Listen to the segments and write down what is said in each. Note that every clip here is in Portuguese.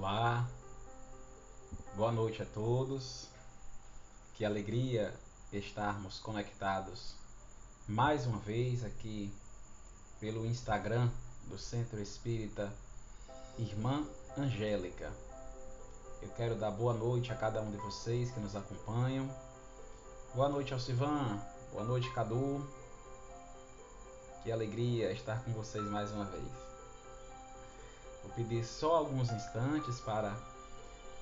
Olá, boa noite a todos. Que alegria estarmos conectados mais uma vez aqui pelo Instagram do Centro Espírita Irmã Angélica. Eu quero dar boa noite a cada um de vocês que nos acompanham. Boa noite, Alcivan. Boa noite, Cadu. Que alegria estar com vocês mais uma vez. Vou pedir só alguns instantes para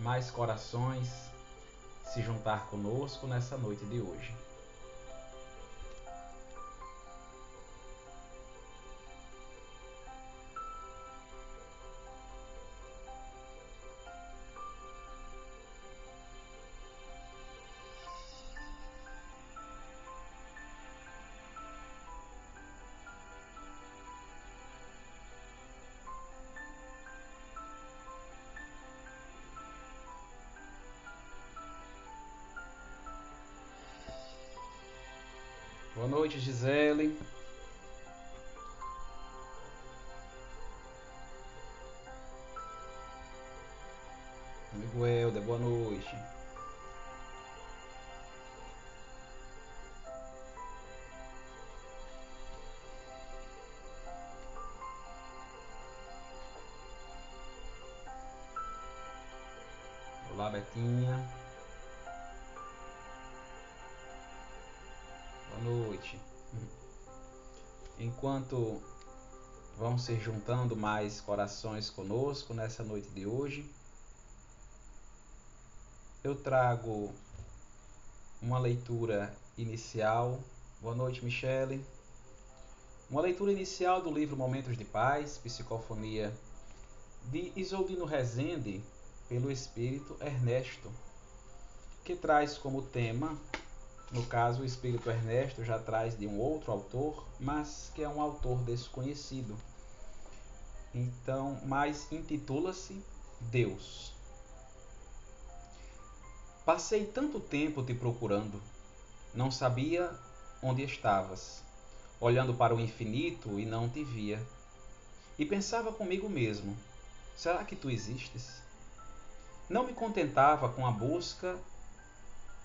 mais corações se juntar conosco nessa noite de hoje. Noite, Gisele. Noite. Enquanto vão se juntando mais corações conosco nessa noite de hoje, eu trago uma leitura inicial. Boa noite, Michele. Uma leitura inicial do livro Momentos de Paz, Psicofonia de Isoldino Rezende, pelo espírito Ernesto, que traz como tema no caso, o Espírito Ernesto já traz de um outro autor, mas que é um autor desconhecido. Então, mas intitula-se Deus. Passei tanto tempo te procurando, não sabia onde estavas, olhando para o infinito e não te via. E pensava comigo mesmo: será que tu existes? Não me contentava com a busca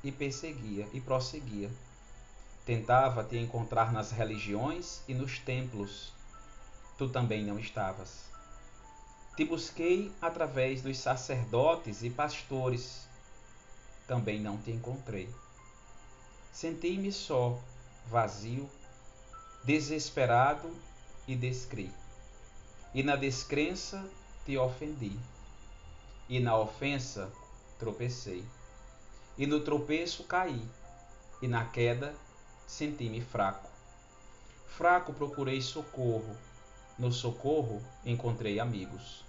e perseguia e prosseguia. Tentava te encontrar nas religiões e nos templos. Tu também não estavas. Te busquei através dos sacerdotes e pastores. Também não te encontrei. Senti-me só, vazio, desesperado e descri. E na descrença te ofendi. E na ofensa tropecei. E no tropeço caí, e na queda senti-me fraco. Fraco procurei socorro, no socorro encontrei amigos.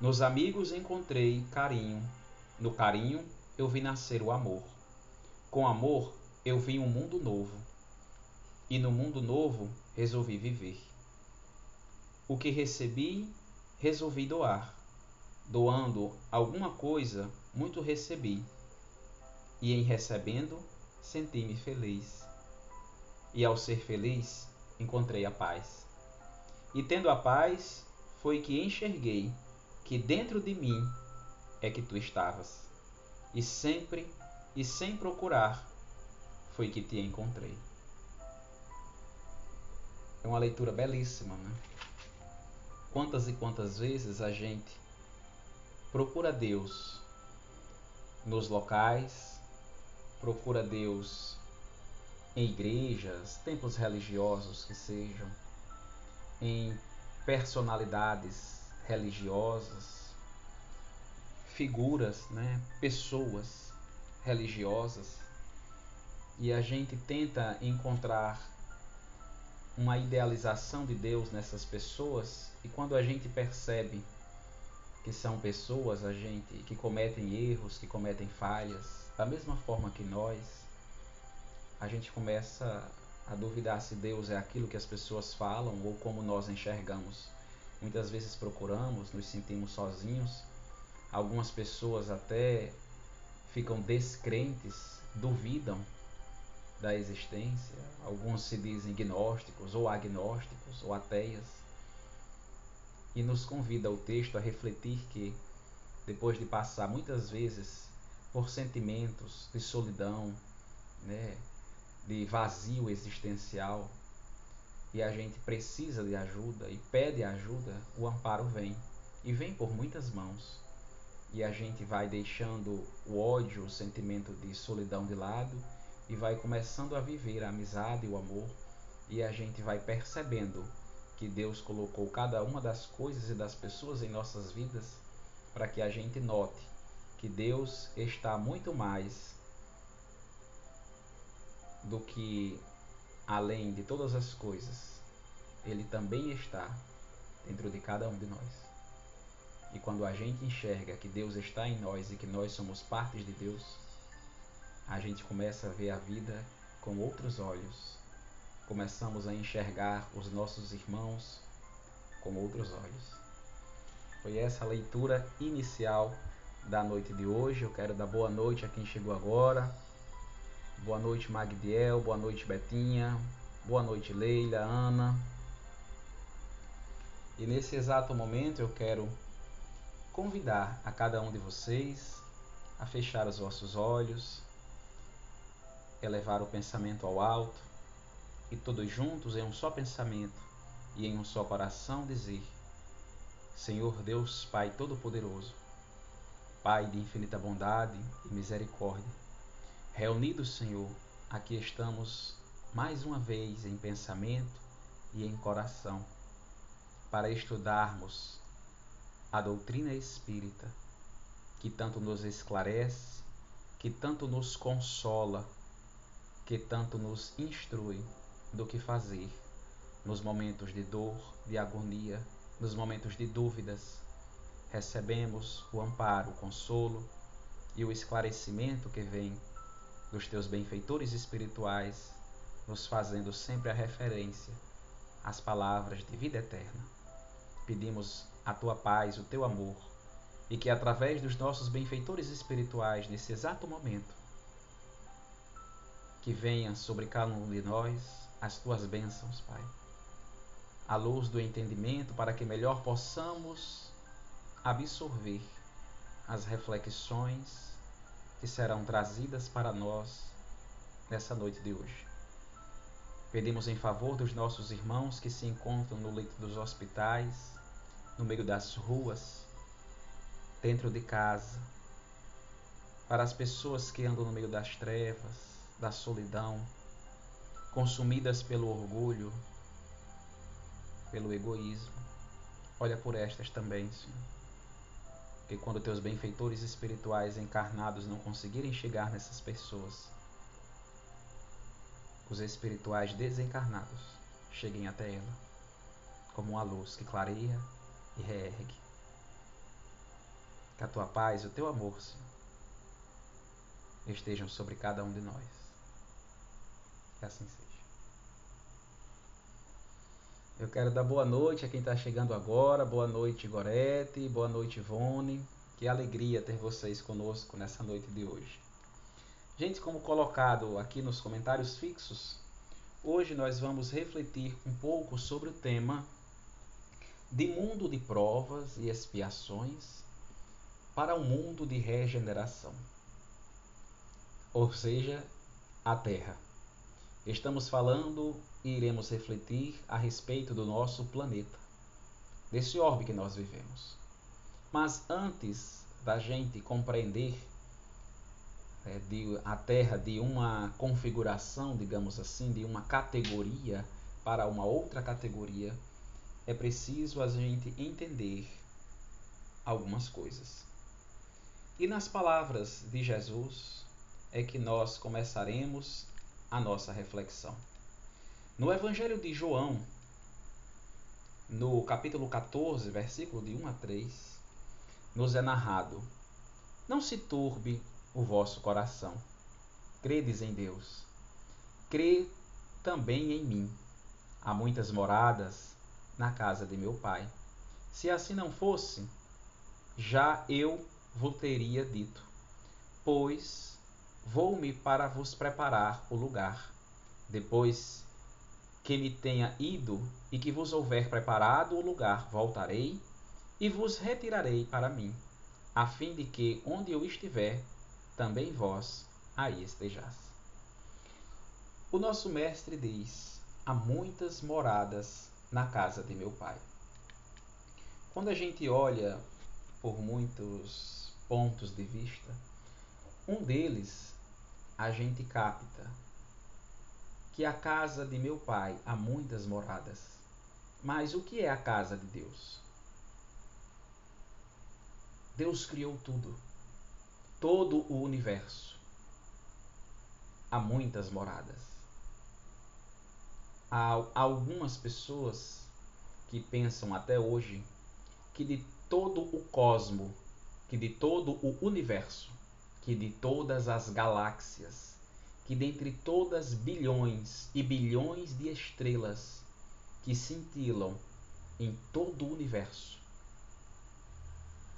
Nos amigos encontrei carinho, no carinho eu vi nascer o amor. Com amor eu vi um mundo novo, e no mundo novo resolvi viver. O que recebi, resolvi doar. Doando alguma coisa, muito recebi e em recebendo senti-me feliz. E ao ser feliz, encontrei a paz. E tendo a paz, foi que enxerguei que dentro de mim é que tu estavas. E sempre e sem procurar, foi que te encontrei. É uma leitura belíssima, né? Quantas e quantas vezes a gente procura Deus nos locais, procura Deus em igrejas, templos religiosos que sejam, em personalidades religiosas, figuras, né, pessoas religiosas, e a gente tenta encontrar uma idealização de Deus nessas pessoas, e quando a gente percebe que são pessoas, a gente que cometem erros, que cometem falhas, da mesma forma que nós, a gente começa a duvidar se Deus é aquilo que as pessoas falam ou como nós enxergamos. Muitas vezes procuramos, nos sentimos sozinhos. Algumas pessoas até ficam descrentes, duvidam da existência. Alguns se dizem gnósticos ou agnósticos ou ateias. E nos convida o texto a refletir que depois de passar muitas vezes por sentimentos de solidão, né, de vazio existencial, e a gente precisa de ajuda e pede ajuda, o amparo vem. E vem por muitas mãos. E a gente vai deixando o ódio, o sentimento de solidão de lado e vai começando a viver a amizade e o amor. E a gente vai percebendo que Deus colocou cada uma das coisas e das pessoas em nossas vidas para que a gente note que Deus está muito mais do que além de todas as coisas, Ele também está dentro de cada um de nós. E quando a gente enxerga que Deus está em nós e que nós somos partes de Deus, a gente começa a ver a vida com outros olhos. Começamos a enxergar os nossos irmãos com outros olhos. Foi essa a leitura inicial da noite de hoje. Eu quero dar boa noite a quem chegou agora. Boa noite, Magdiel. Boa noite, Betinha. Boa noite, Leila, Ana. E nesse exato momento eu quero convidar a cada um de vocês a fechar os vossos olhos, elevar o pensamento ao alto e todos juntos em um só pensamento e em um só coração dizer: Senhor Deus Pai Todo-Poderoso, Pai de infinita bondade e misericórdia, Reunidos, Senhor, aqui estamos mais uma vez em pensamento e em coração para estudarmos a doutrina espírita, que tanto nos esclarece, que tanto nos consola, que tanto nos instrui do que fazer nos momentos de dor, de agonia, nos momentos de dúvidas. Recebemos o amparo, o consolo e o esclarecimento que vem dos teus benfeitores espirituais, nos fazendo sempre a referência às palavras de vida eterna. Pedimos a tua paz, o teu amor, e que através dos nossos benfeitores espirituais, nesse exato momento, que venha sobre cada um de nós as tuas bênçãos, Pai. A luz do entendimento para que melhor possamos absorver as reflexões que serão trazidas para nós nessa noite de hoje. Pedimos em favor dos nossos irmãos que se encontram no leito dos hospitais, no meio das ruas, dentro de casa, para as pessoas que andam no meio das trevas, da solidão, consumidas pelo orgulho, pelo egoísmo. Olha por estas também, Senhor que quando teus benfeitores espirituais encarnados não conseguirem chegar nessas pessoas, os espirituais desencarnados cheguem até ela, como uma luz que clareia e reergue. Que a tua paz e o teu amor, Senhor, estejam sobre cada um de nós. Que assim seja. Eu quero dar boa noite a quem está chegando agora. Boa noite, Gorete. Boa noite, Ivone. Que alegria ter vocês conosco nessa noite de hoje. Gente, como colocado aqui nos comentários fixos, hoje nós vamos refletir um pouco sobre o tema de mundo de provas e expiações para um mundo de regeneração. Ou seja, a Terra. Estamos falando e iremos refletir a respeito do nosso planeta, desse orbe que nós vivemos. Mas antes da gente compreender é, de, a Terra de uma configuração, digamos assim, de uma categoria para uma outra categoria, é preciso a gente entender algumas coisas. E nas palavras de Jesus é que nós começaremos a nossa reflexão. No Evangelho de João, no capítulo 14, versículo de 1 a 3, nos é narrado: Não se turbe o vosso coração. Credes em Deus. Crê também em mim. Há muitas moradas na casa de meu Pai. Se assim não fosse, já eu vos teria dito, pois vou-me para vos preparar o lugar. Depois que me tenha ido e que vos houver preparado o lugar, voltarei e vos retirarei para mim, a fim de que onde eu estiver, também vós aí estejais. O nosso mestre diz: há muitas moradas na casa de meu pai. Quando a gente olha por muitos pontos de vista, um deles a gente capta que a casa de meu pai há muitas moradas. Mas o que é a casa de Deus? Deus criou tudo, todo o universo. Há muitas moradas. Há algumas pessoas que pensam até hoje que de todo o cosmo, que de todo o universo, que de todas as galáxias, que dentre todas bilhões e bilhões de estrelas que cintilam em todo o universo,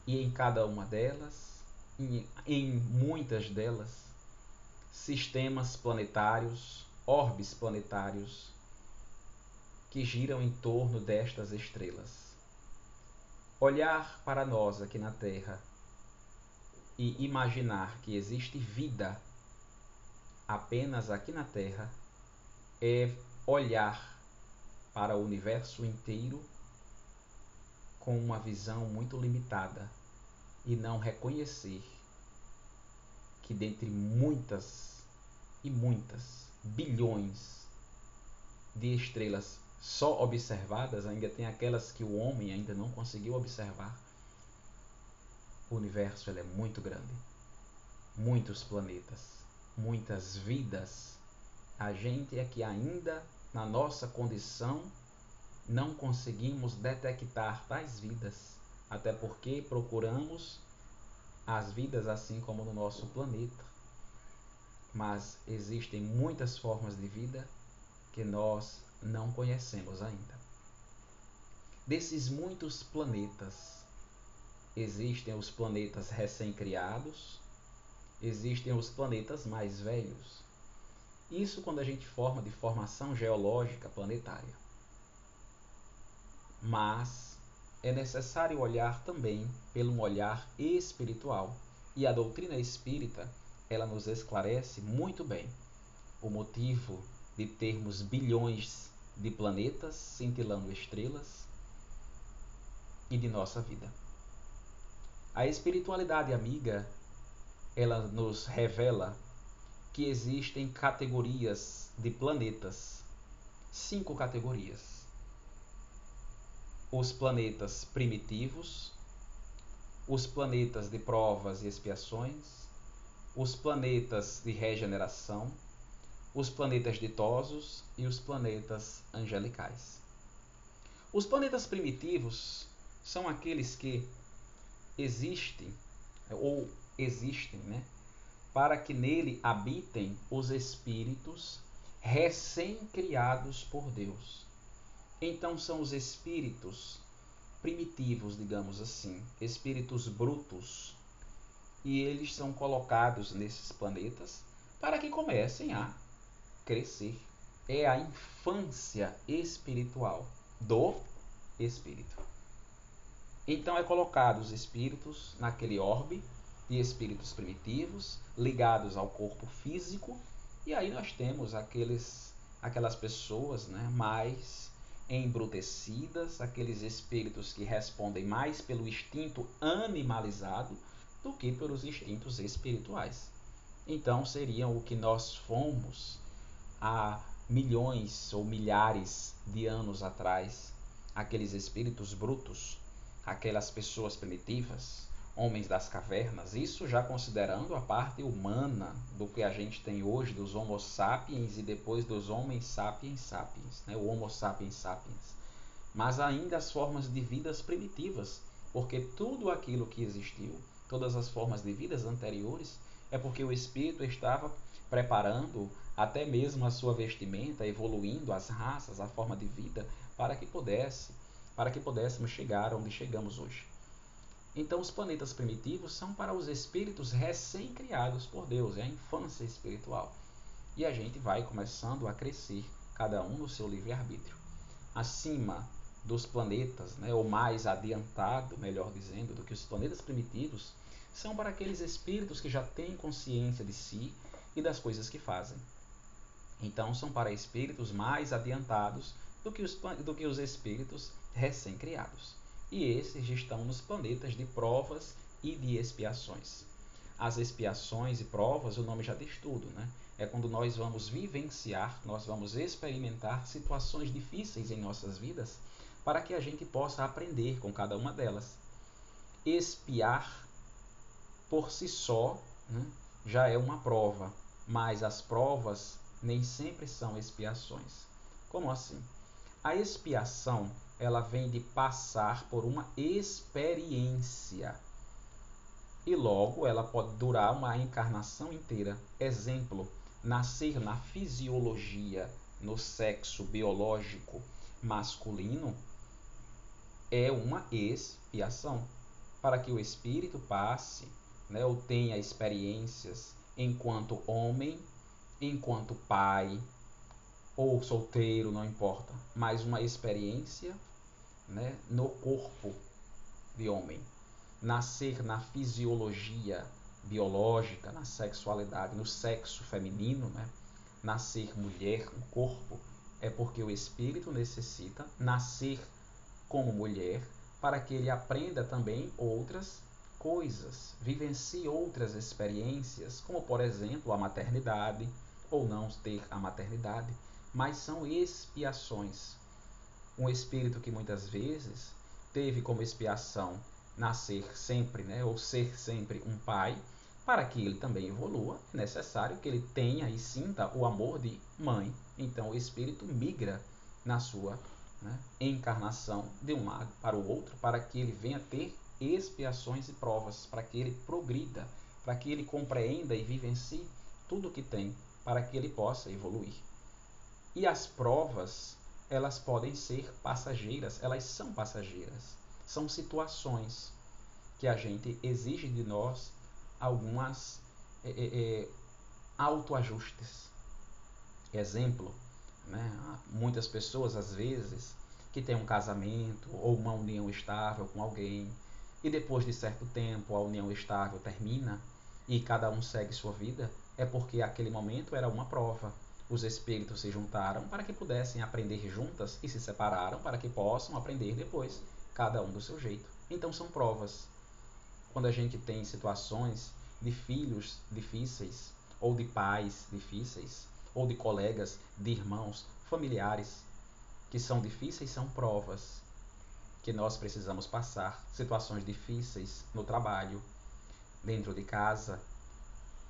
e em cada uma delas, em, em muitas delas, sistemas planetários, orbes planetários que giram em torno destas estrelas. Olhar para nós aqui na Terra e imaginar que existe vida apenas aqui na Terra é olhar para o universo inteiro com uma visão muito limitada e não reconhecer que dentre muitas e muitas bilhões de estrelas só observadas, ainda tem aquelas que o homem ainda não conseguiu observar. O universo ele é muito grande. Muitos planetas muitas vidas, a gente é que ainda na nossa condição não conseguimos detectar tais vidas, até porque procuramos as vidas assim como no nosso planeta. Mas existem muitas formas de vida que nós não conhecemos ainda. Desses muitos planetas, existem os planetas recém-criados, existem os planetas mais velhos. Isso quando a gente forma de formação geológica planetária. Mas é necessário olhar também pelo um olhar espiritual. E a doutrina espírita, ela nos esclarece muito bem o motivo de termos bilhões de planetas cintilando estrelas e de nossa vida. A espiritualidade amiga ela nos revela que existem categorias de planetas, cinco categorias. Os planetas primitivos, os planetas de provas e expiações, os planetas de regeneração, os planetas ditosos e os planetas angelicais. Os planetas primitivos são aqueles que existem ou existem, né? para que nele habitem os espíritos recém-criados por Deus. Então são os espíritos primitivos, digamos assim, espíritos brutos, e eles são colocados nesses planetas para que comecem a crescer. É a infância espiritual do espírito. Então é colocado os espíritos naquele orbe de espíritos primitivos ligados ao corpo físico, e aí nós temos aqueles, aquelas pessoas né, mais embrutecidas, aqueles espíritos que respondem mais pelo instinto animalizado do que pelos instintos espirituais. Então seriam o que nós fomos há milhões ou milhares de anos atrás, aqueles espíritos brutos, aquelas pessoas primitivas, homens das cavernas, isso já considerando a parte humana do que a gente tem hoje dos Homo sapiens e depois dos Homens sapiens sapiens, né? o Homo sapiens sapiens. Mas ainda as formas de vidas primitivas, porque tudo aquilo que existiu, todas as formas de vidas anteriores, é porque o espírito estava preparando até mesmo a sua vestimenta, evoluindo as raças, a forma de vida, para que pudesse, para que pudéssemos chegar onde chegamos hoje. Então, os planetas primitivos são para os espíritos recém-criados por Deus, é a infância espiritual. E a gente vai começando a crescer, cada um no seu livre-arbítrio. Acima dos planetas, né, ou mais adiantado, melhor dizendo, do que os planetas primitivos, são para aqueles espíritos que já têm consciência de si e das coisas que fazem. Então, são para espíritos mais adiantados do que os, do que os espíritos recém-criados. E esses estão nos planetas de provas e de expiações. As expiações e provas, o nome já diz tudo, né? É quando nós vamos vivenciar, nós vamos experimentar situações difíceis em nossas vidas para que a gente possa aprender com cada uma delas. Espiar por si só né, já é uma prova, mas as provas nem sempre são expiações. Como assim? A expiação ela vem de passar por uma experiência e logo ela pode durar uma encarnação inteira. Exemplo, nascer na fisiologia, no sexo biológico masculino é uma expiação para que o espírito passe, né, ou tenha experiências enquanto homem, enquanto pai ou solteiro, não importa, mas uma experiência, né, no corpo de homem. Nascer na fisiologia biológica, na sexualidade, no sexo feminino, né? nascer mulher, no corpo, é porque o espírito necessita nascer como mulher para que ele aprenda também outras coisas, vivencie outras experiências, como por exemplo a maternidade, ou não ter a maternidade, mas são expiações. Um espírito que muitas vezes teve como expiação nascer sempre, né, ou ser sempre um pai, para que ele também evolua, é necessário que ele tenha e sinta o amor de mãe. Então o espírito migra na sua né, encarnação de um lado para o outro, para que ele venha ter expiações e provas, para que ele progrida, para que ele compreenda e vivencie tudo o que tem, para que ele possa evoluir. E as provas, elas podem ser passageiras, elas são passageiras são situações que a gente exige de nós algumas é, é, é, autoajustes. Exemplo, né? muitas pessoas às vezes que têm um casamento ou uma união estável com alguém e depois de certo tempo a união estável termina e cada um segue sua vida, é porque aquele momento era uma prova. Os espíritos se juntaram para que pudessem aprender juntas e se separaram para que possam aprender depois cada um do seu jeito. Então são provas. Quando a gente tem situações de filhos difíceis, ou de pais difíceis, ou de colegas, de irmãos, familiares, que são difíceis, são provas que nós precisamos passar. Situações difíceis no trabalho, dentro de casa,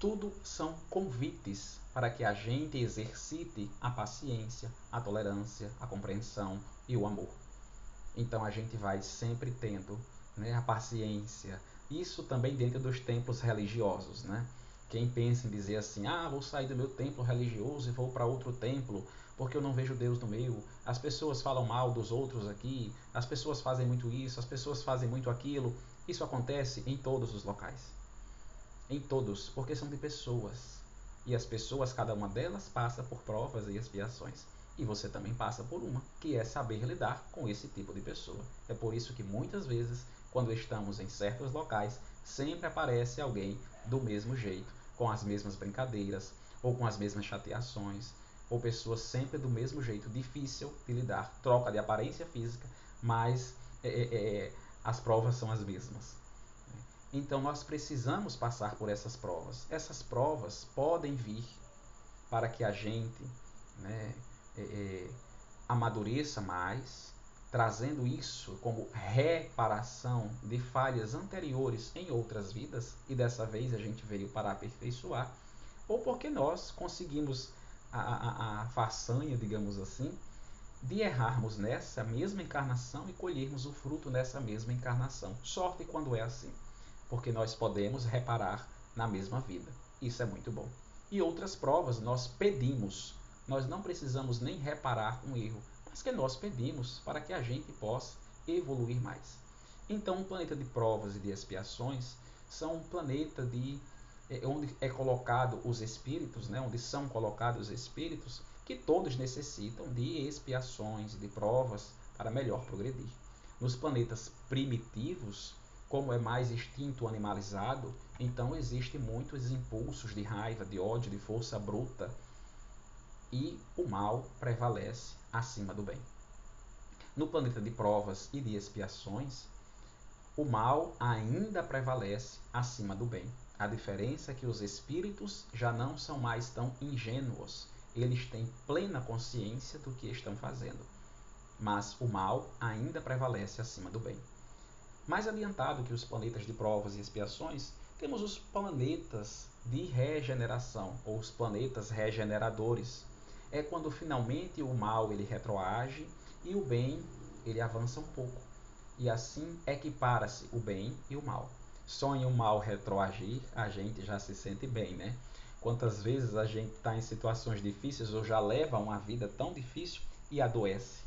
tudo são convites para que a gente exercite a paciência, a tolerância, a compreensão e o amor. Então a gente vai sempre tendo né, a paciência. Isso também dentro dos templos religiosos. Né? Quem pensa em dizer assim, ah, vou sair do meu templo religioso e vou para outro templo porque eu não vejo Deus no meu. As pessoas falam mal dos outros aqui, as pessoas fazem muito isso, as pessoas fazem muito aquilo. Isso acontece em todos os locais. Em todos, porque são de pessoas. E as pessoas, cada uma delas, passa por provas e expiações. E você também passa por uma, que é saber lidar com esse tipo de pessoa. É por isso que muitas vezes, quando estamos em certos locais, sempre aparece alguém do mesmo jeito, com as mesmas brincadeiras, ou com as mesmas chateações, ou pessoas sempre do mesmo jeito, difícil de lidar, troca de aparência física, mas é, é, é as provas são as mesmas. Então nós precisamos passar por essas provas. Essas provas podem vir para que a gente né, é, é, amadureça mais, trazendo isso como reparação de falhas anteriores em outras vidas, e dessa vez a gente veio para aperfeiçoar, ou porque nós conseguimos a, a, a façanha, digamos assim, de errarmos nessa mesma encarnação e colhermos o fruto nessa mesma encarnação. Sorte quando é assim, porque nós podemos reparar na mesma vida. Isso é muito bom. E outras provas nós pedimos nós não precisamos nem reparar um erro, mas que nós pedimos para que a gente possa evoluir mais. Então, um planeta de provas e de expiações são um planeta de é, onde é colocado os espíritos, né, onde são colocados os espíritos que todos necessitam de expiações, de provas, para melhor progredir. Nos planetas primitivos, como é mais instinto animalizado, então existem muitos impulsos de raiva, de ódio, de força bruta e o mal prevalece acima do bem. No planeta de provas e de expiações, o mal ainda prevalece acima do bem. A diferença é que os espíritos já não são mais tão ingênuos, eles têm plena consciência do que estão fazendo. Mas o mal ainda prevalece acima do bem. Mais adiantado que os planetas de provas e expiações, temos os planetas de regeneração, ou os planetas regeneradores. É quando finalmente o mal ele retroage e o bem ele avança um pouco. E assim equipara-se o bem e o mal. Sonha o mal retroagir, a gente já se sente bem, né? Quantas vezes a gente está em situações difíceis ou já leva uma vida tão difícil e adoece.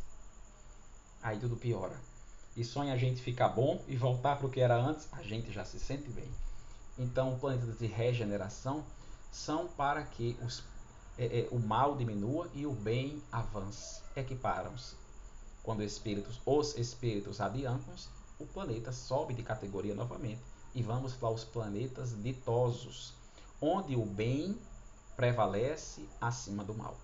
Aí tudo piora. E sonha a gente ficar bom e voltar para o que era antes, a gente já se sente bem. Então, planetas de regeneração são para que os, é, é, o mal diminua e o bem avance. Equiparam-se. Quando espíritos, os espíritos adiantam-se, o planeta sobe de categoria novamente. E vamos para os planetas ditosos, onde o bem prevalece acima do mal.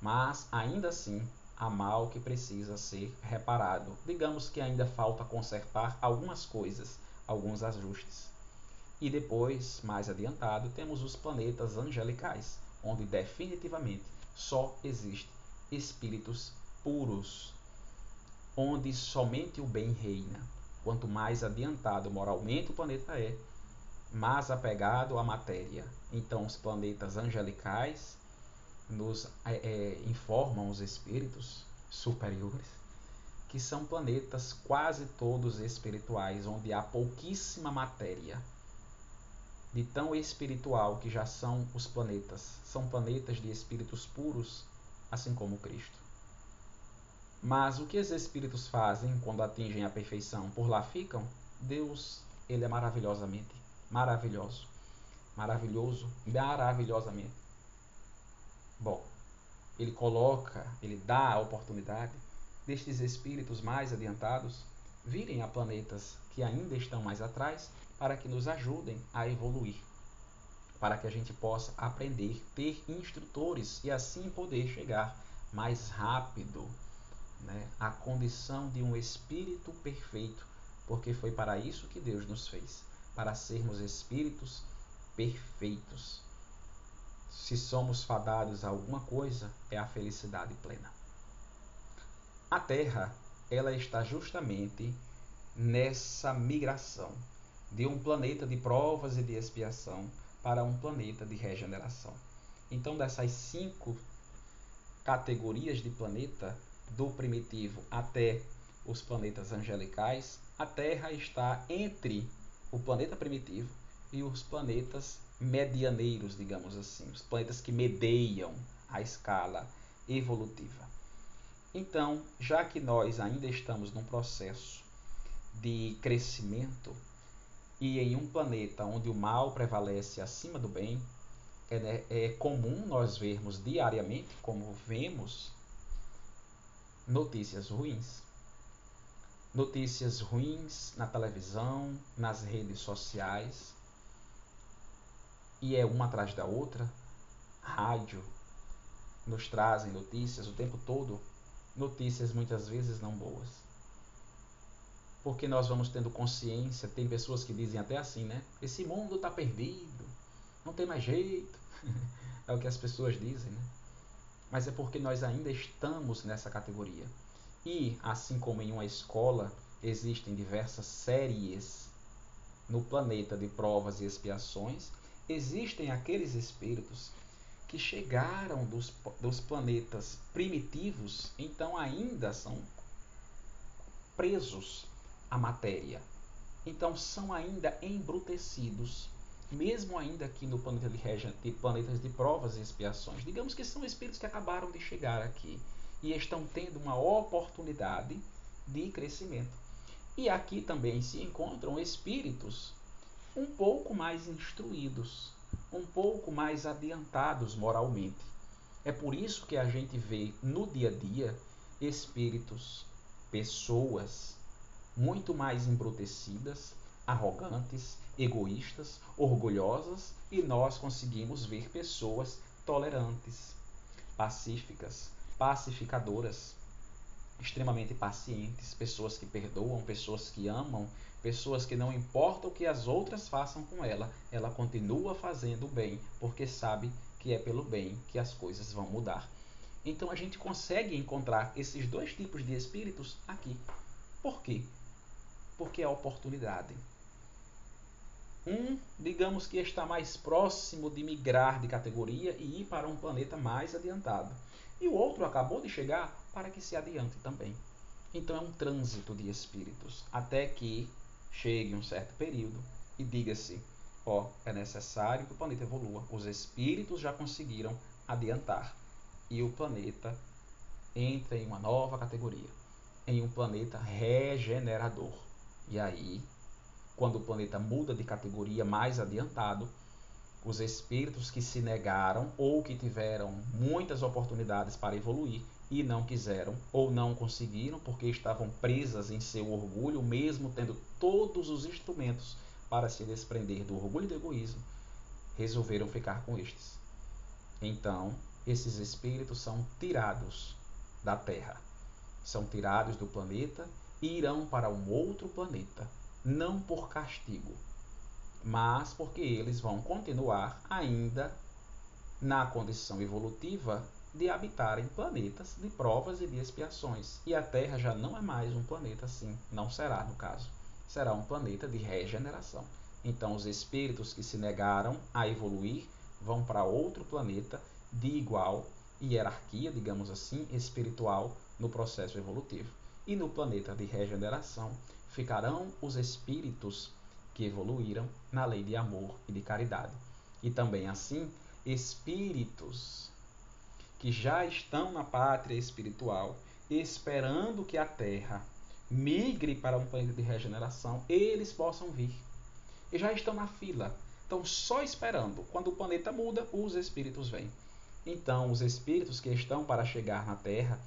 Mas, ainda assim, há mal que precisa ser reparado. Digamos que ainda falta consertar algumas coisas, alguns ajustes. E depois, mais adiantado, temos os planetas angelicais, onde definitivamente só existe espíritos puros, onde somente o bem reina. Quanto mais adiantado moralmente o planeta é, mais apegado à matéria. Então, os planetas angelicais nos é, é, informam os espíritos superiores que são planetas quase todos espirituais, onde há pouquíssima matéria de tão espiritual que já são os planetas. São planetas de espíritos puros, assim como Cristo. Mas o que os espíritos fazem quando atingem a perfeição? Por lá ficam? Deus, ele é maravilhosamente maravilhoso. Maravilhoso, maravilhosamente. Bom, ele coloca, ele dá a oportunidade destes espíritos mais adiantados virem a planetas que ainda estão mais atrás para que nos ajudem a evoluir, para que a gente possa aprender, ter instrutores e assim poder chegar mais rápido né, à condição de um espírito perfeito, porque foi para isso que Deus nos fez para sermos espíritos perfeitos. Se somos fadados a alguma coisa, é a felicidade plena. A Terra, ela está justamente nessa migração de um planeta de provas e de expiação para um planeta de regeneração. Então, dessas cinco categorias de planeta, do primitivo até os planetas angelicais, a Terra está entre o planeta primitivo e os planetas medianeiros, digamos assim, os planetas que medeiam a escala evolutiva. Então, já que nós ainda estamos num processo de crescimento, e em um planeta onde o mal prevalece acima do bem, é, né, é comum nós vermos diariamente, como vemos, notícias ruins. Notícias ruins na televisão, nas redes sociais, e é uma atrás da outra. Rádio nos trazem notícias o tempo todo, notícias muitas vezes não boas porque nós vamos tendo consciência. Tem pessoas que dizem até assim, né? Esse mundo está perdido, não tem mais jeito. é o que as pessoas dizem, né? Mas é porque nós ainda estamos nessa categoria. E, assim como em uma escola existem diversas séries no planeta de provas e expiações, existem aqueles espíritos que chegaram dos, dos planetas primitivos, então ainda são presos a matéria. Então são ainda embrutecidos, mesmo ainda aqui no planeta de, de planetas de provas e expiações. Digamos que são espíritos que acabaram de chegar aqui e estão tendo uma oportunidade de crescimento. E aqui também se encontram espíritos um pouco mais instruídos, um pouco mais adiantados moralmente. É por isso que a gente vê no dia a dia espíritos pessoas muito mais embrutecidas, arrogantes, egoístas, orgulhosas e nós conseguimos ver pessoas tolerantes, pacíficas, pacificadoras, extremamente pacientes, pessoas que perdoam, pessoas que amam, pessoas que não importa o que as outras façam com ela, ela continua fazendo o bem, porque sabe que é pelo bem que as coisas vão mudar. Então a gente consegue encontrar esses dois tipos de espíritos aqui. Por quê? Porque é a oportunidade. Um, digamos que está mais próximo de migrar de categoria e ir para um planeta mais adiantado. E o outro acabou de chegar para que se adiante também. Então é um trânsito de espíritos, até que chegue um certo período e diga-se: ó, é necessário que o planeta evolua. Os espíritos já conseguiram adiantar e o planeta entra em uma nova categoria, em um planeta regenerador. E aí quando o planeta muda de categoria mais adiantado, os espíritos que se negaram ou que tiveram muitas oportunidades para evoluir e não quiseram ou não conseguiram porque estavam presas em seu orgulho, mesmo tendo todos os instrumentos para se desprender do orgulho e do egoísmo, resolveram ficar com estes. Então, esses espíritos são tirados da Terra, são tirados do planeta e irão para um outro planeta não por castigo, mas porque eles vão continuar ainda na condição evolutiva de habitarem planetas de provas e de expiações. E a Terra já não é mais um planeta assim, não será no caso. Será um planeta de regeneração. Então, os espíritos que se negaram a evoluir vão para outro planeta de igual hierarquia, digamos assim, espiritual no processo evolutivo. E no planeta de regeneração, ficarão os espíritos que evoluíram na lei de amor e de caridade. E também assim, espíritos que já estão na pátria espiritual, esperando que a Terra migre para um planeta de regeneração, eles possam vir. E já estão na fila, estão só esperando. Quando o planeta muda, os espíritos vêm. Então, os espíritos que estão para chegar na Terra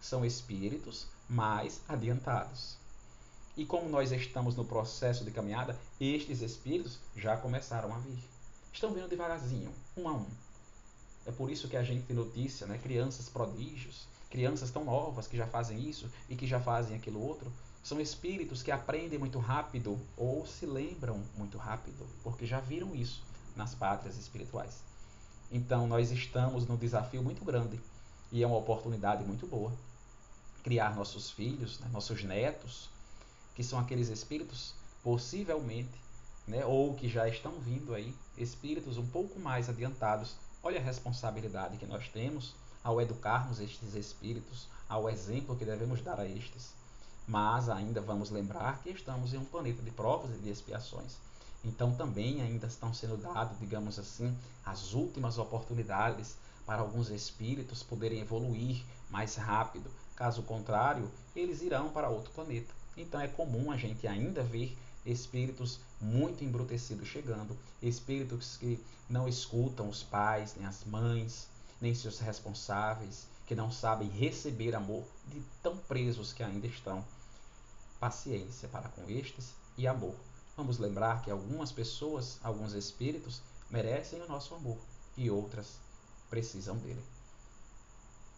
são espíritos mais adiantados. E como nós estamos no processo de caminhada, estes espíritos já começaram a vir. Estão vindo devagarzinho, um a um. É por isso que a gente tem notícia, né? crianças prodígios, crianças tão novas que já fazem isso e que já fazem aquilo outro. São espíritos que aprendem muito rápido ou se lembram muito rápido, porque já viram isso nas pátrias espirituais. Então nós estamos num desafio muito grande e é uma oportunidade muito boa. Criar nossos filhos, né? nossos netos, que são aqueles espíritos possivelmente, né, ou que já estão vindo aí, espíritos um pouco mais adiantados. Olha a responsabilidade que nós temos ao educarmos estes espíritos, ao exemplo que devemos dar a estes. Mas ainda vamos lembrar que estamos em um planeta de provas e de expiações. Então também ainda estão sendo dadas, digamos assim, as últimas oportunidades para alguns espíritos poderem evoluir mais rápido. Caso contrário, eles irão para outro planeta. Então é comum a gente ainda ver espíritos muito embrutecidos chegando, espíritos que não escutam os pais, nem as mães, nem seus responsáveis, que não sabem receber amor de tão presos que ainda estão. Paciência para com estes e amor. Vamos lembrar que algumas pessoas, alguns espíritos, merecem o nosso amor e outras precisam dele.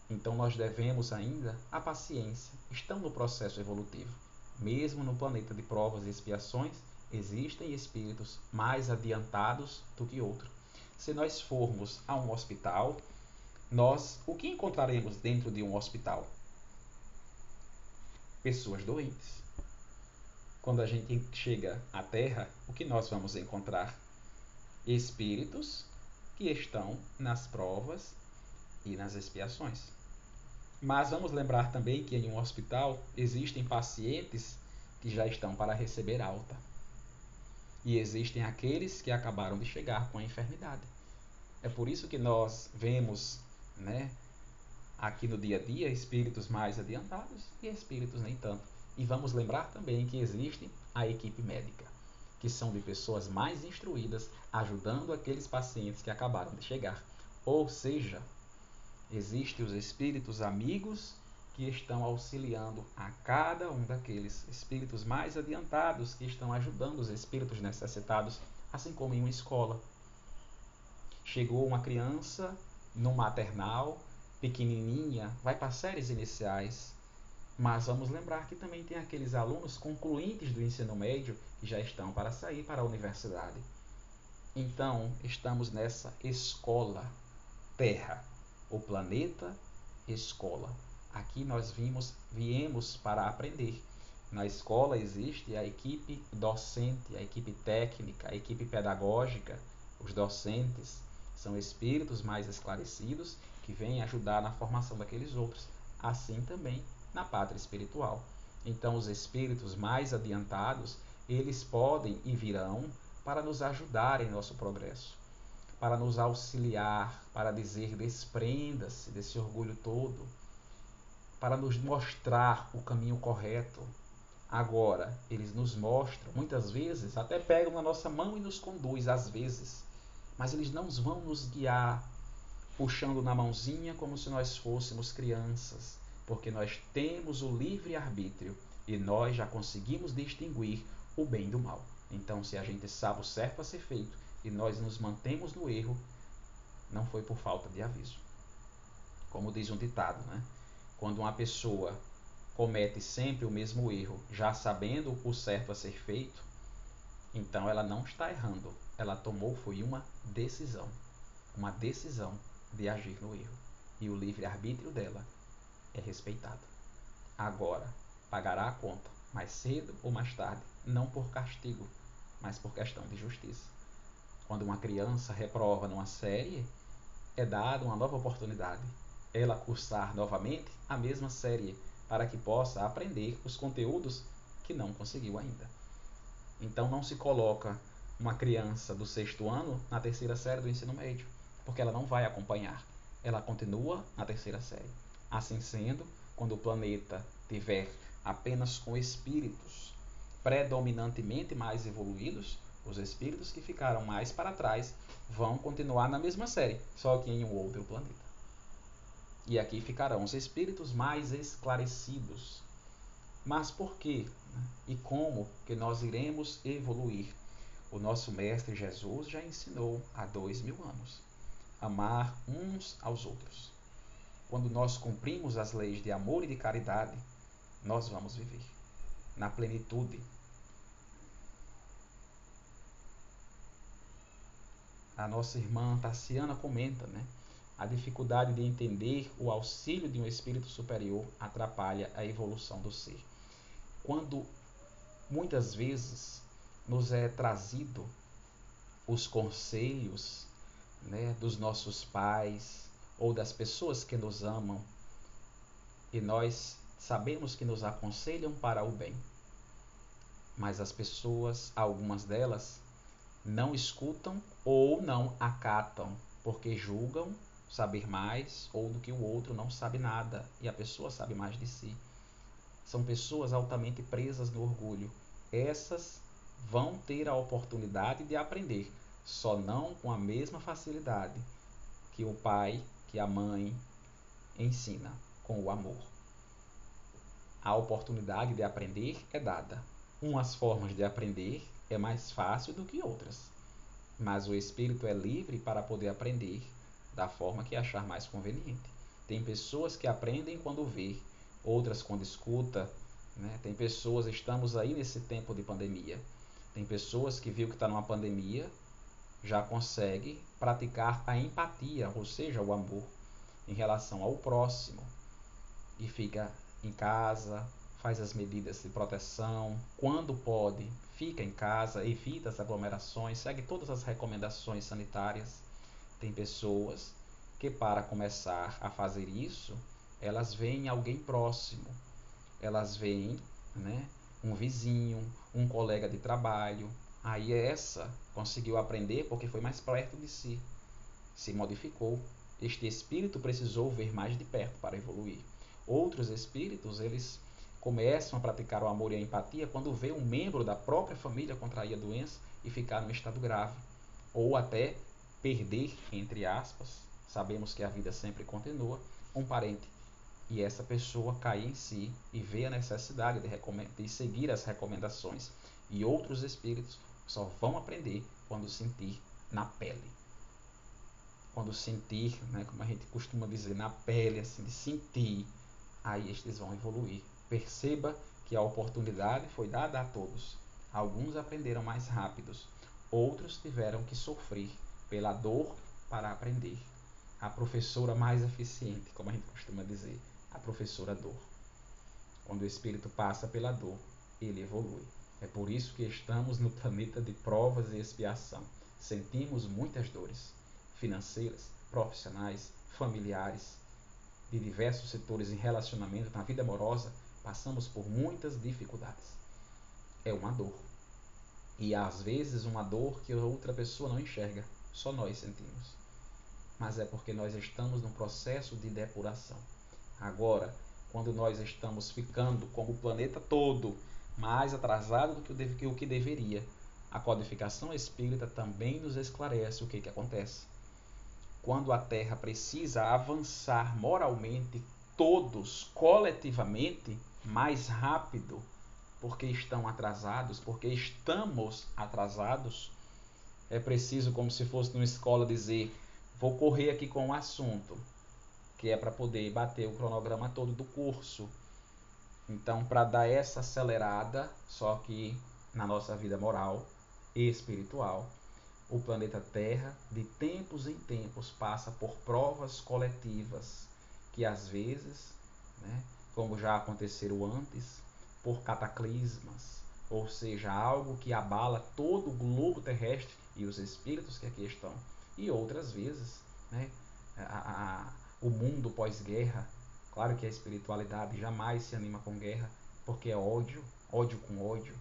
Então nós devemos ainda a paciência, estão no processo evolutivo. Mesmo no planeta de provas e expiações, existem espíritos mais adiantados do que outros. Se nós formos a um hospital, nós o que encontraremos dentro de um hospital? Pessoas doentes. Quando a gente chega à Terra, o que nós vamos encontrar? Espíritos que estão nas provas e nas expiações. Mas vamos lembrar também que em um hospital existem pacientes que já estão para receber alta. E existem aqueles que acabaram de chegar com a enfermidade. É por isso que nós vemos, né, aqui no dia a dia, espíritos mais adiantados e espíritos nem tanto. E vamos lembrar também que existe a equipe médica, que são de pessoas mais instruídas, ajudando aqueles pacientes que acabaram de chegar. Ou seja, Existem os espíritos amigos que estão auxiliando a cada um daqueles espíritos mais adiantados que estão ajudando os espíritos necessitados, assim como em uma escola. Chegou uma criança no maternal, pequenininha, vai para séries iniciais, mas vamos lembrar que também tem aqueles alunos concluintes do ensino médio que já estão para sair para a universidade. Então, estamos nessa escola Terra, o planeta escola. Aqui nós vimos, viemos para aprender. Na escola existe a equipe docente, a equipe técnica, a equipe pedagógica, os docentes são espíritos mais esclarecidos que vêm ajudar na formação daqueles outros. Assim também na pátria espiritual. Então, os espíritos mais adiantados, eles podem e virão para nos ajudar em nosso progresso, para nos auxiliar, para dizer desprenda-se desse orgulho todo, para nos mostrar o caminho correto. Agora, eles nos mostram, muitas vezes, até pegam na nossa mão e nos conduz, às vezes, mas eles não vão nos guiar puxando na mãozinha como se nós fôssemos crianças porque nós temos o livre arbítrio e nós já conseguimos distinguir o bem do mal. Então, se a gente sabe o certo a ser feito e nós nos mantemos no erro, não foi por falta de aviso. Como diz um ditado, né? Quando uma pessoa comete sempre o mesmo erro, já sabendo o certo a ser feito, então ela não está errando. Ela tomou foi uma decisão, uma decisão de agir no erro. E o livre arbítrio dela é respeitado. Agora, pagará a conta, mais cedo ou mais tarde, não por castigo, mas por questão de justiça. Quando uma criança reprova numa série, é dada uma nova oportunidade, ela cursar novamente a mesma série, para que possa aprender os conteúdos que não conseguiu ainda. Então não se coloca uma criança do sexto ano na terceira série do ensino médio, porque ela não vai acompanhar. Ela continua na terceira série. Assim sendo, quando o planeta tiver apenas com espíritos predominantemente mais evoluídos, os espíritos que ficaram mais para trás vão continuar na mesma série, só que em um outro planeta. E aqui ficarão os espíritos mais esclarecidos. Mas por que né? e como que nós iremos evoluir? O nosso Mestre Jesus já ensinou há dois mil anos: amar uns aos outros quando nós cumprimos as leis de amor e de caridade, nós vamos viver na plenitude. A nossa irmã Tassiana comenta, né? A dificuldade de entender o auxílio de um espírito superior atrapalha a evolução do ser. Quando muitas vezes nos é trazido os conselhos né, dos nossos pais, ou das pessoas que nos amam e nós sabemos que nos aconselham para o bem. Mas as pessoas, algumas delas, não escutam ou não acatam, porque julgam saber mais ou do que o outro não sabe nada e a pessoa sabe mais de si. São pessoas altamente presas no orgulho. Essas vão ter a oportunidade de aprender, só não com a mesma facilidade que o pai que a mãe ensina com o amor. A oportunidade de aprender é dada. Umas formas de aprender é mais fácil do que outras, mas o espírito é livre para poder aprender da forma que achar mais conveniente. Tem pessoas que aprendem quando vê, outras quando escuta. Né? Tem pessoas, estamos aí nesse tempo de pandemia. Tem pessoas que viu que está numa pandemia, já consegue praticar a empatia, ou seja, o amor em relação ao próximo e fica em casa, faz as medidas de proteção, quando pode, fica em casa, evita as aglomerações, segue todas as recomendações sanitárias. Tem pessoas que para começar a fazer isso, elas veem alguém próximo, elas veem, né, um vizinho, um colega de trabalho, Aí essa conseguiu aprender porque foi mais perto de si, se modificou. Este espírito precisou ver mais de perto para evoluir. Outros espíritos, eles começam a praticar o amor e a empatia quando vê um membro da própria família contrair a doença e ficar no estado grave, ou até perder, entre aspas, sabemos que a vida sempre continua, um parente. e essa pessoa cai em si e vê a necessidade de, de seguir as recomendações. E outros espíritos só vão aprender quando sentir na pele. Quando sentir, né, como a gente costuma dizer, na pele, assim, de sentir, aí estes vão evoluir. Perceba que a oportunidade foi dada a todos. Alguns aprenderam mais rápidos, outros tiveram que sofrer pela dor para aprender. A professora mais eficiente, como a gente costuma dizer, a professora dor. Quando o espírito passa pela dor, ele evolui. É por isso que estamos no planeta de provas e expiação. Sentimos muitas dores financeiras, profissionais, familiares, de diversos setores em relacionamento, na vida amorosa, passamos por muitas dificuldades. É uma dor. E às vezes uma dor que outra pessoa não enxerga, só nós sentimos. Mas é porque nós estamos num processo de depuração. Agora, quando nós estamos ficando como o planeta todo mais atrasado do que o, que, que deveria, a codificação espírita também nos esclarece o que, que acontece. Quando a Terra precisa avançar moralmente, todos coletivamente, mais rápido, porque estão atrasados, porque estamos atrasados, é preciso, como se fosse numa escola, dizer: vou correr aqui com o assunto que é para poder bater o cronograma todo do curso. Então, para dar essa acelerada, só que na nossa vida moral e espiritual, o planeta Terra, de tempos em tempos, passa por provas coletivas que às vezes, né, como já aconteceram antes, por cataclismas, ou seja, algo que abala todo o globo terrestre e os espíritos que aqui estão, e outras vezes, né, a, a o mundo pós-guerra. Claro que a espiritualidade jamais se anima com guerra, porque é ódio, ódio com ódio.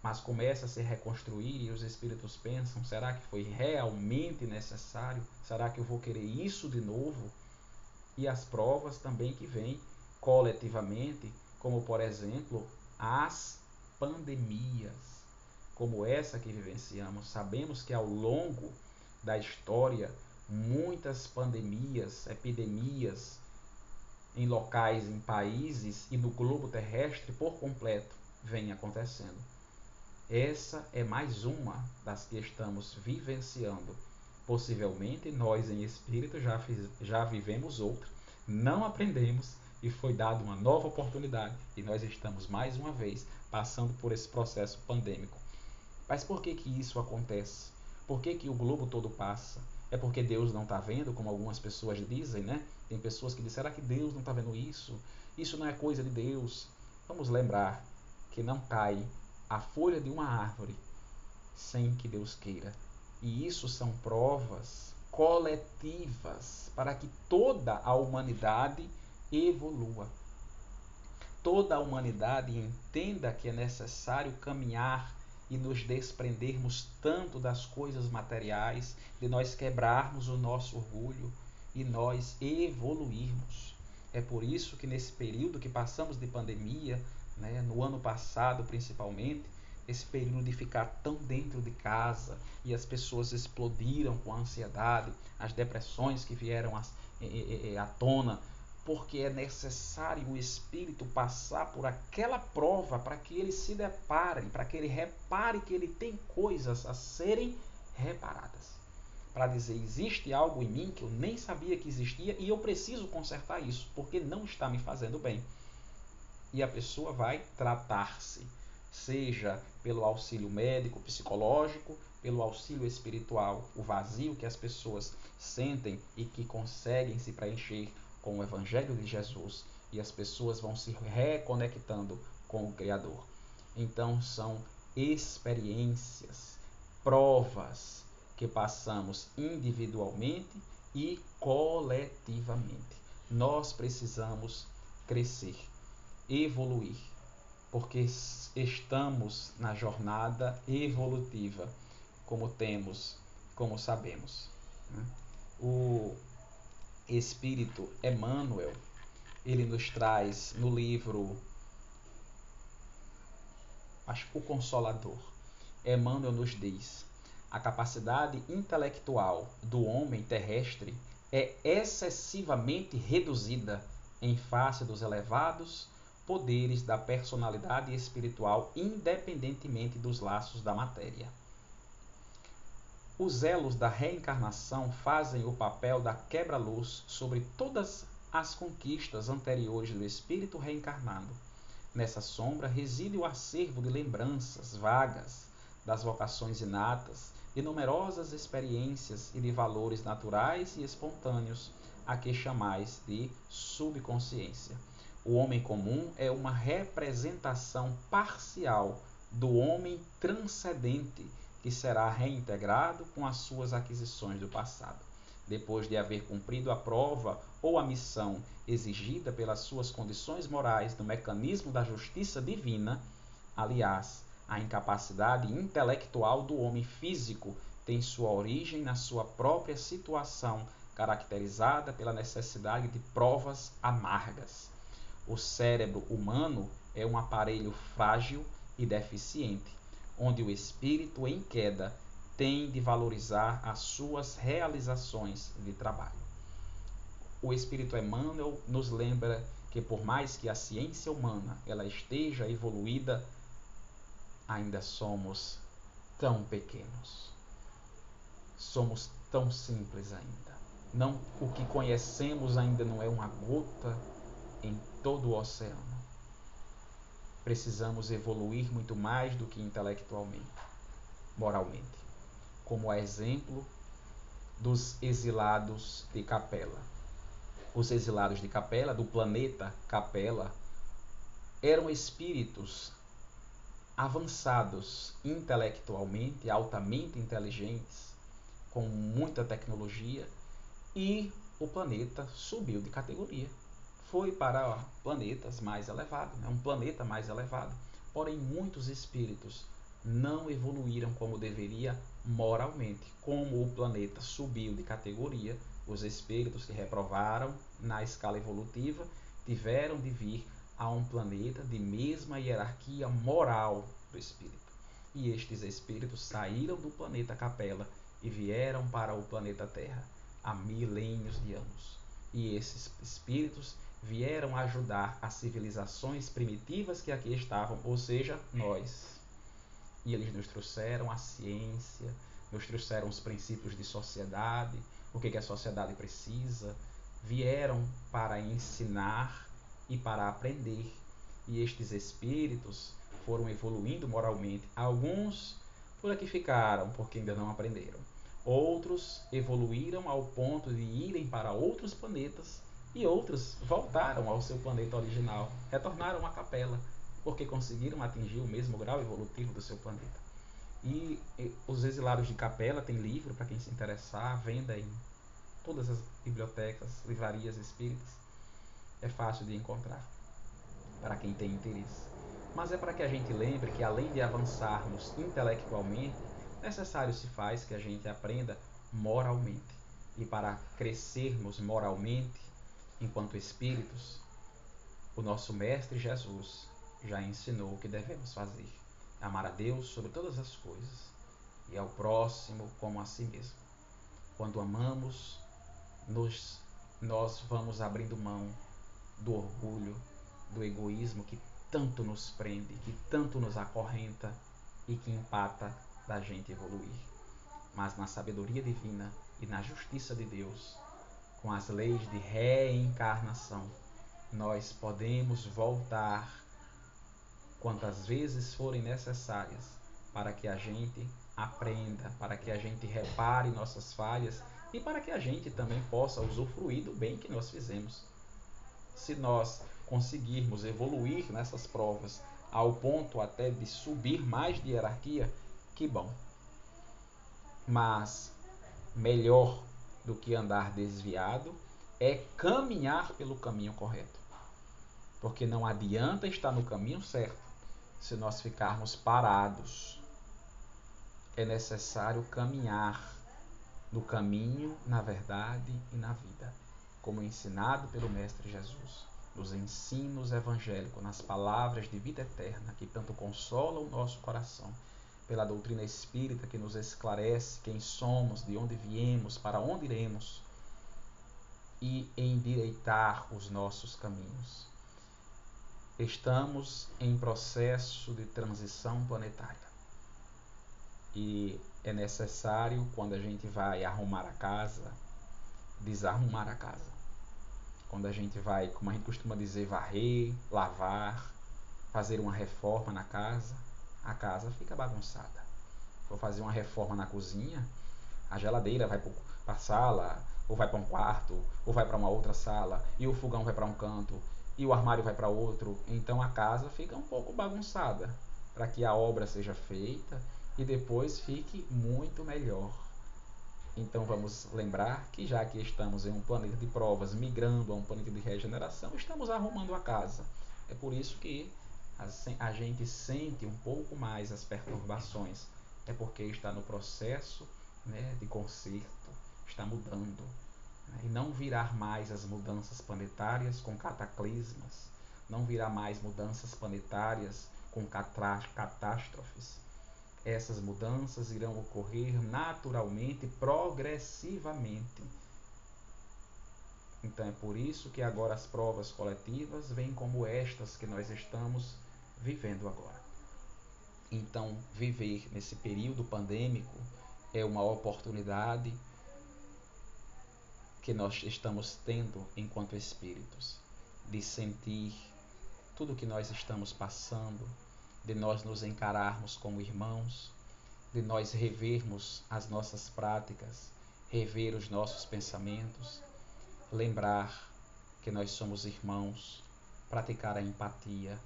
Mas começa a se reconstruir e os espíritos pensam: será que foi realmente necessário? Será que eu vou querer isso de novo? E as provas também que vêm coletivamente, como por exemplo as pandemias, como essa que vivenciamos. Sabemos que ao longo da história muitas pandemias, epidemias em locais, em países e no globo terrestre por completo vem acontecendo. Essa é mais uma das que estamos vivenciando. Possivelmente nós em espírito já, fiz, já vivemos outra, não aprendemos e foi dada uma nova oportunidade e nós estamos mais uma vez passando por esse processo pandêmico. Mas por que que isso acontece? Por que que o globo todo passa? É porque Deus não está vendo, como algumas pessoas dizem, né? Tem pessoas que dizem, será que Deus não está vendo isso? Isso não é coisa de Deus. Vamos lembrar que não cai a folha de uma árvore sem que Deus queira. E isso são provas coletivas para que toda a humanidade evolua. Toda a humanidade entenda que é necessário caminhar e nos desprendermos tanto das coisas materiais, de nós quebrarmos o nosso orgulho e nós evoluirmos. É por isso que nesse período que passamos de pandemia, né, no ano passado principalmente, esse período de ficar tão dentro de casa e as pessoas explodiram com a ansiedade, as depressões que vieram à, à tona porque é necessário o espírito passar por aquela prova para que ele se depare, para que ele repare que ele tem coisas a serem reparadas. Para dizer, existe algo em mim que eu nem sabia que existia e eu preciso consertar isso, porque não está me fazendo bem. E a pessoa vai tratar-se, seja pelo auxílio médico, psicológico, pelo auxílio espiritual, o vazio que as pessoas sentem e que conseguem se preencher com o Evangelho de Jesus e as pessoas vão se reconectando com o Criador. Então, são experiências, provas que passamos individualmente e coletivamente. Nós precisamos crescer, evoluir, porque estamos na jornada evolutiva, como temos, como sabemos. Né? O Espírito Emmanuel, ele nos traz no livro acho o Consolador. Emmanuel nos diz: a capacidade intelectual do homem terrestre é excessivamente reduzida em face dos elevados poderes da personalidade espiritual, independentemente dos laços da matéria. Os elos da reencarnação fazem o papel da quebra-luz sobre todas as conquistas anteriores do espírito reencarnado. Nessa sombra reside o acervo de lembranças vagas das vocações inatas, de numerosas experiências e de valores naturais e espontâneos, a que chamais de subconsciência. O homem comum é uma representação parcial do homem transcendente que será reintegrado com as suas aquisições do passado. Depois de haver cumprido a prova ou a missão exigida pelas suas condições morais no mecanismo da justiça divina, aliás, a incapacidade intelectual do homem físico tem sua origem na sua própria situação, caracterizada pela necessidade de provas amargas. O cérebro humano é um aparelho frágil e deficiente, onde o espírito em queda tem de valorizar as suas realizações de trabalho. O espírito Emmanuel nos lembra que por mais que a ciência humana ela esteja evoluída, ainda somos tão pequenos. Somos tão simples ainda. Não o que conhecemos ainda não é uma gota em todo o oceano. Precisamos evoluir muito mais do que intelectualmente, moralmente, como exemplo dos exilados de Capela. Os exilados de Capela, do planeta Capela, eram espíritos avançados intelectualmente, altamente inteligentes, com muita tecnologia, e o planeta subiu de categoria foi para planetas mais elevados, né? um planeta mais elevado. Porém, muitos espíritos não evoluíram como deveria moralmente. Como o planeta subiu de categoria, os espíritos que reprovaram na escala evolutiva tiveram de vir a um planeta de mesma hierarquia moral do espírito. E estes espíritos saíram do planeta Capela e vieram para o planeta Terra há milênios de anos. E esses espíritos vieram ajudar as civilizações primitivas que aqui estavam, ou seja, nós. E eles nos trouxeram a ciência, nos trouxeram os princípios de sociedade, o que, que a sociedade precisa, vieram para ensinar e para aprender. E estes espíritos foram evoluindo moralmente. Alguns por aqui ficaram, porque ainda não aprenderam. Outros evoluíram ao ponto de irem para outros planetas e outros voltaram ao seu planeta original, retornaram à capela, porque conseguiram atingir o mesmo grau evolutivo do seu planeta. E, e os exilados de capela têm livro para quem se interessar, venda em todas as bibliotecas, livrarias espíritas. É fácil de encontrar para quem tem interesse. Mas é para que a gente lembre que além de avançarmos intelectualmente, necessário se faz que a gente aprenda moralmente. E para crescermos moralmente, enquanto espíritos, o nosso Mestre Jesus já ensinou o que devemos fazer: amar a Deus sobre todas as coisas e ao próximo como a si mesmo. Quando amamos, nos, nós vamos abrindo mão do orgulho, do egoísmo que tanto nos prende, que tanto nos acorrenta e que empata da gente evoluir. Mas na sabedoria divina e na justiça de Deus, com as leis de reencarnação, nós podemos voltar quantas vezes forem necessárias para que a gente aprenda, para que a gente repare nossas falhas e para que a gente também possa usufruir do bem que nós fizemos. Se nós conseguirmos evoluir nessas provas ao ponto até de subir mais de hierarquia, que bom. Mas melhor do que andar desviado é caminhar pelo caminho correto. Porque não adianta estar no caminho certo se nós ficarmos parados. É necessário caminhar no caminho, na verdade e na vida, como ensinado pelo Mestre Jesus, nos ensinos evangélicos, nas palavras de vida eterna que tanto consolam o nosso coração pela doutrina espírita que nos esclarece quem somos, de onde viemos, para onde iremos. e endireitar os nossos caminhos. Estamos em processo de transição planetária. E é necessário, quando a gente vai arrumar a casa, desarrumar a casa. Quando a gente vai, como a gente costuma dizer, varrer, lavar, fazer uma reforma na casa, a casa fica bagunçada. Vou fazer uma reforma na cozinha, a geladeira vai para a sala, ou vai para um quarto, ou vai para uma outra sala, e o fogão vai para um canto, e o armário vai para outro. Então a casa fica um pouco bagunçada, para que a obra seja feita e depois fique muito melhor. Então vamos lembrar que já que estamos em um planeta de provas, migrando a um planeta de regeneração, estamos arrumando a casa. É por isso que a gente sente um pouco mais as perturbações. É porque está no processo né, de conserto, está mudando. Né, e não virá mais as mudanças planetárias com cataclismas, não virá mais mudanças planetárias com catástrofes. Essas mudanças irão ocorrer naturalmente, progressivamente. Então é por isso que agora as provas coletivas vêm como estas que nós estamos vivendo agora. Então, viver nesse período pandêmico é uma oportunidade que nós estamos tendo enquanto espíritos de sentir tudo que nós estamos passando, de nós nos encararmos como irmãos, de nós revermos as nossas práticas, rever os nossos pensamentos, lembrar que nós somos irmãos, praticar a empatia,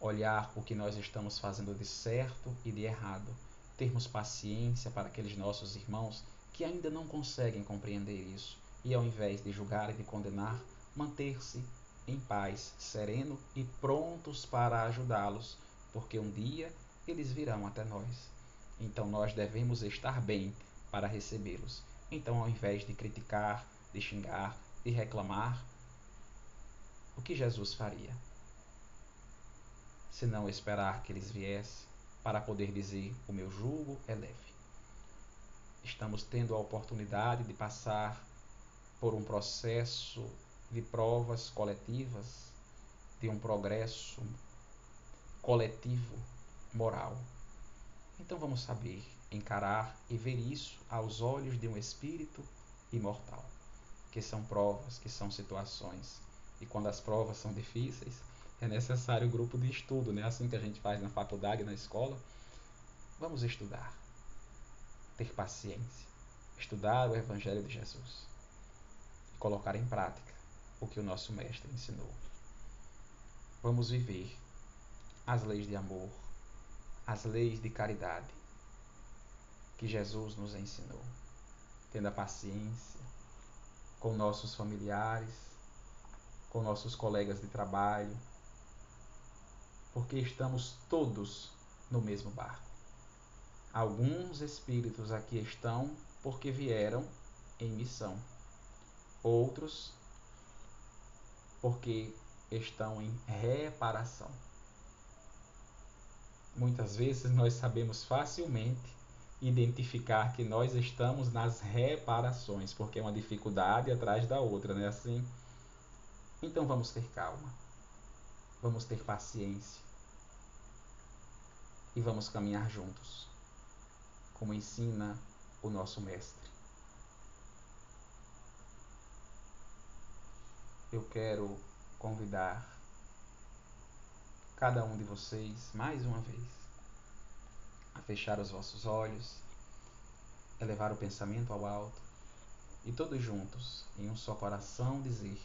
olhar o que nós estamos fazendo de certo e de errado, termos paciência para aqueles nossos irmãos que ainda não conseguem compreender isso e, ao invés de julgar e de condenar, manter-se em paz, sereno e prontos para ajudá-los porque um dia eles virão até nós. Então nós devemos estar bem para recebê-los. Então, ao invés de criticar, de xingar, de reclamar, o que Jesus faria? Se não esperar que eles viessem para poder dizer: O meu jugo é leve. Estamos tendo a oportunidade de passar por um processo de provas coletivas, de um progresso coletivo moral. Então vamos saber encarar e ver isso aos olhos de um espírito imortal, que são provas, que são situações. E quando as provas são difíceis, é necessário um grupo de estudo, né? Assim que a gente faz na faculdade, na escola. Vamos estudar, ter paciência, estudar o Evangelho de Jesus e colocar em prática o que o nosso Mestre ensinou. Vamos viver as leis de amor, as leis de caridade que Jesus nos ensinou, tendo a paciência com nossos familiares, com nossos colegas de trabalho, porque estamos todos no mesmo barco. Alguns espíritos aqui estão porque vieram em missão, outros porque estão em reparação. Muitas vezes nós sabemos facilmente identificar que nós estamos nas reparações, porque é uma dificuldade atrás da outra, não é assim? Então vamos ter calma, vamos ter paciência e vamos caminhar juntos, como ensina o nosso Mestre. Eu quero convidar cada um de vocês, mais uma vez, a fechar os vossos olhos, elevar o pensamento ao alto e todos juntos, em um só coração, dizer: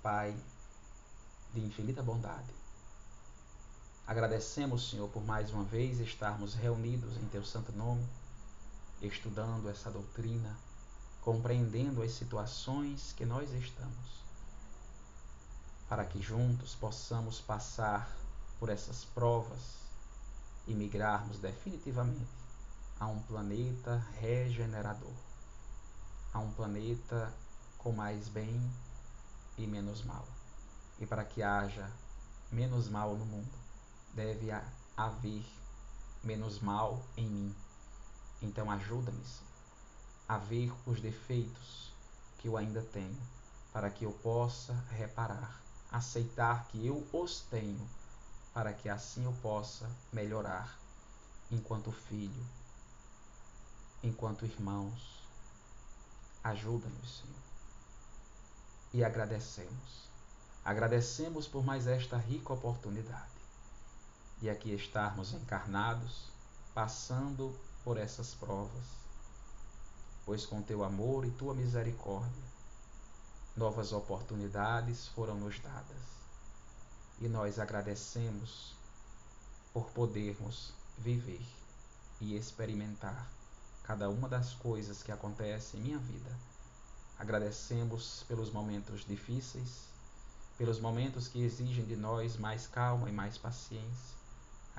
Pai de infinita bondade, agradecemos, Senhor, por mais uma vez estarmos reunidos em Teu santo nome, estudando essa doutrina, compreendendo as situações que nós estamos para que juntos possamos passar por essas provas e migrarmos definitivamente a um planeta regenerador, a um planeta com mais bem e menos mal. E para que haja menos mal no mundo, deve haver menos mal em mim. Então ajuda-me a ver os defeitos, que eu ainda tenho, para que eu possa reparar, aceitar que eu os tenho, para que assim eu possa melhorar enquanto filho, enquanto irmãos. Ajuda-nos, Senhor. E agradecemos. Agradecemos por mais esta rica oportunidade de aqui estarmos encarnados, passando por essas provas, pois com teu amor e tua misericórdia, novas oportunidades foram nos dadas. E nós agradecemos por podermos viver e experimentar cada uma das coisas que acontecem em minha vida. Agradecemos pelos momentos difíceis, pelos momentos que exigem de nós mais calma e mais paciência.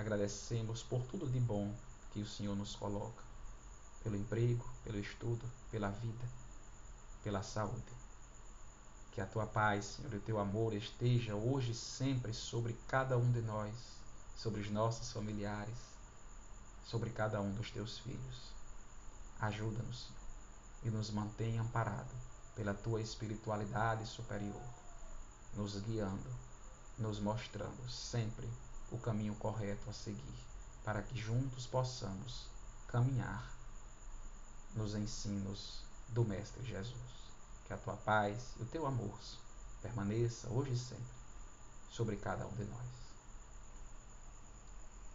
Agradecemos por tudo de bom que o Senhor nos coloca, pelo emprego, pelo estudo, pela vida, pela saúde. Que a tua paz, Senhor, e o teu amor esteja hoje e sempre sobre cada um de nós, sobre os nossos familiares, sobre cada um dos teus filhos. Ajuda-nos, Senhor, e nos mantenha amparado pela tua espiritualidade superior, nos guiando, nos mostrando sempre o caminho correto a seguir, para que juntos possamos caminhar nos ensinos do Mestre Jesus. Que a tua paz e o teu amor permaneça hoje e sempre sobre cada um de nós.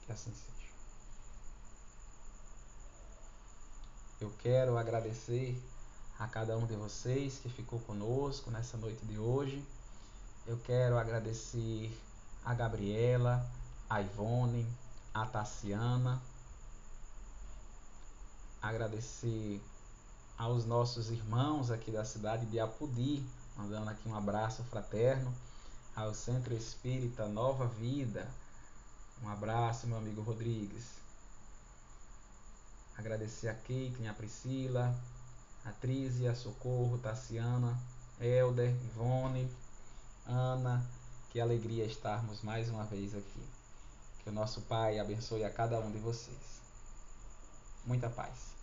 Que assim seja. Eu quero agradecer a cada um de vocês que ficou conosco nessa noite de hoje. Eu quero agradecer a Gabriela, a Ivone, a Tassiana. Agradecer aos nossos irmãos aqui da cidade de Apudi, mandando aqui um abraço fraterno, ao Centro Espírita Nova Vida. Um abraço, meu amigo Rodrigues. Agradecer a Caitlin, a Priscila, a Trízia, a Socorro, Tassiana, Elder, Ivone, Ana. Que alegria estarmos mais uma vez aqui. Que o nosso Pai abençoe a cada um de vocês. Muita paz.